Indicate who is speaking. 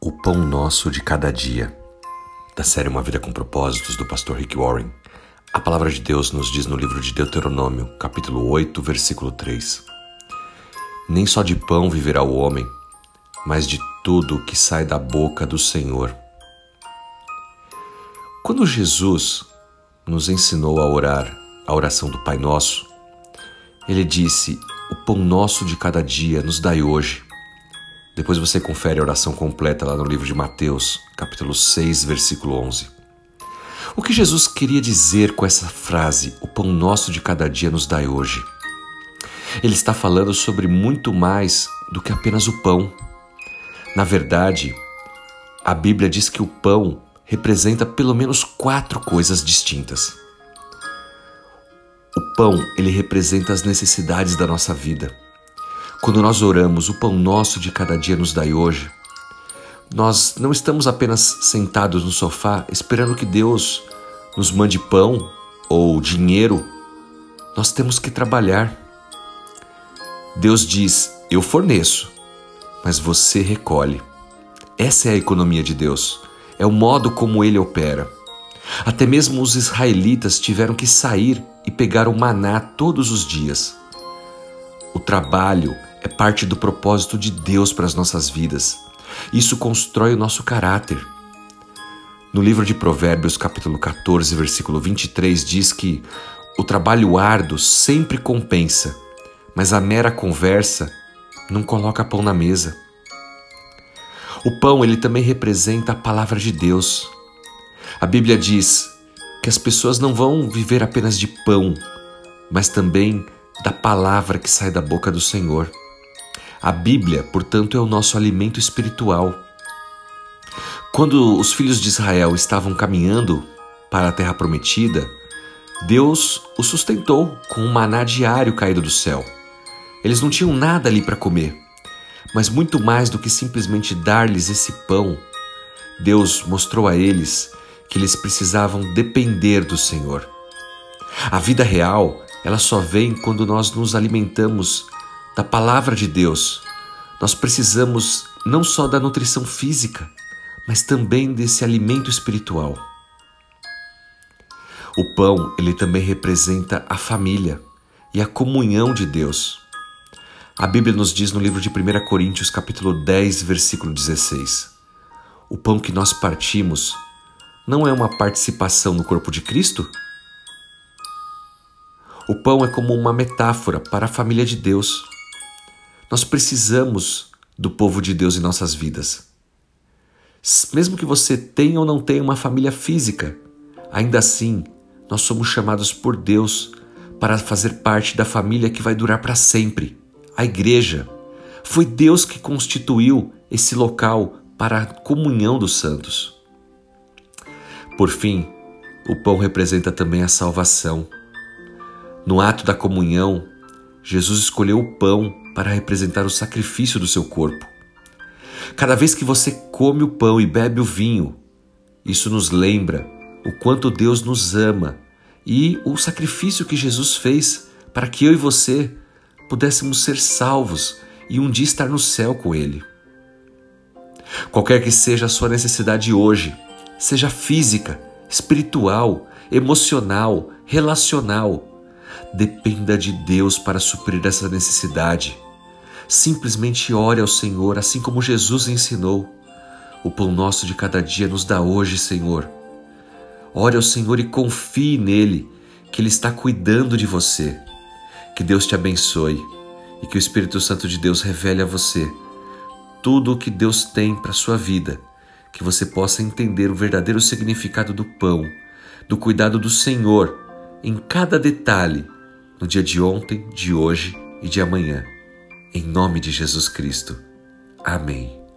Speaker 1: O Pão Nosso de Cada Dia, da série Uma Vida com Propósitos, do pastor Rick Warren. A palavra de Deus nos diz no livro de Deuteronômio, capítulo 8, versículo 3. Nem só de pão viverá o homem, mas de tudo que sai da boca do Senhor. Quando Jesus nos ensinou a orar a oração do Pai Nosso, ele disse: O pão nosso de cada dia nos dai hoje depois você confere a oração completa lá no livro de Mateus, capítulo 6, versículo 11. O que Jesus queria dizer com essa frase, o pão nosso de cada dia nos dai hoje? Ele está falando sobre muito mais do que apenas o pão. Na verdade, a Bíblia diz que o pão representa pelo menos quatro coisas distintas. O pão, ele representa as necessidades da nossa vida. Quando nós oramos, o pão nosso de cada dia nos dai hoje, nós não estamos apenas sentados no sofá esperando que Deus nos mande pão ou dinheiro. Nós temos que trabalhar. Deus diz: Eu forneço, mas você recolhe. Essa é a economia de Deus. É o modo como ele opera. Até mesmo os israelitas tiveram que sair e pegar o maná todos os dias. O trabalho é parte do propósito de Deus para as nossas vidas. Isso constrói o nosso caráter. No livro de Provérbios, capítulo 14, versículo 23, diz que o trabalho árduo sempre compensa, mas a mera conversa não coloca pão na mesa. O pão, ele também representa a palavra de Deus. A Bíblia diz que as pessoas não vão viver apenas de pão, mas também da palavra que sai da boca do Senhor. A Bíblia, portanto, é o nosso alimento espiritual. Quando os filhos de Israel estavam caminhando para a terra prometida, Deus os sustentou com um maná diário caído do céu. Eles não tinham nada ali para comer, mas muito mais do que simplesmente dar-lhes esse pão, Deus mostrou a eles que eles precisavam depender do Senhor. A vida real, ela só vem quando nós nos alimentamos da palavra de Deus, nós precisamos não só da nutrição física, mas também desse alimento espiritual. O pão, ele também representa a família e a comunhão de Deus. A Bíblia nos diz no livro de 1 Coríntios, capítulo 10, versículo 16: O pão que nós partimos não é uma participação no corpo de Cristo? O pão é como uma metáfora para a família de Deus. Nós precisamos do povo de Deus em nossas vidas. Mesmo que você tenha ou não tenha uma família física, ainda assim, nós somos chamados por Deus para fazer parte da família que vai durar para sempre a igreja. Foi Deus que constituiu esse local para a comunhão dos santos. Por fim, o pão representa também a salvação. No ato da comunhão, Jesus escolheu o pão para representar o sacrifício do seu corpo. Cada vez que você come o pão e bebe o vinho, isso nos lembra o quanto Deus nos ama e o sacrifício que Jesus fez para que eu e você pudéssemos ser salvos e um dia estar no céu com Ele. Qualquer que seja a sua necessidade hoje, seja física, espiritual, emocional, relacional, Dependa de Deus para suprir essa necessidade. Simplesmente ore ao Senhor, assim como Jesus ensinou. O pão nosso de cada dia nos dá hoje, Senhor. Ore ao Senhor e confie nele, que Ele está cuidando de você. Que Deus te abençoe e que o Espírito Santo de Deus revele a você tudo o que Deus tem para sua vida, que você possa entender o verdadeiro significado do pão, do cuidado do Senhor em cada detalhe no dia de ontem, de hoje e de amanhã. Em nome de Jesus Cristo. Amém.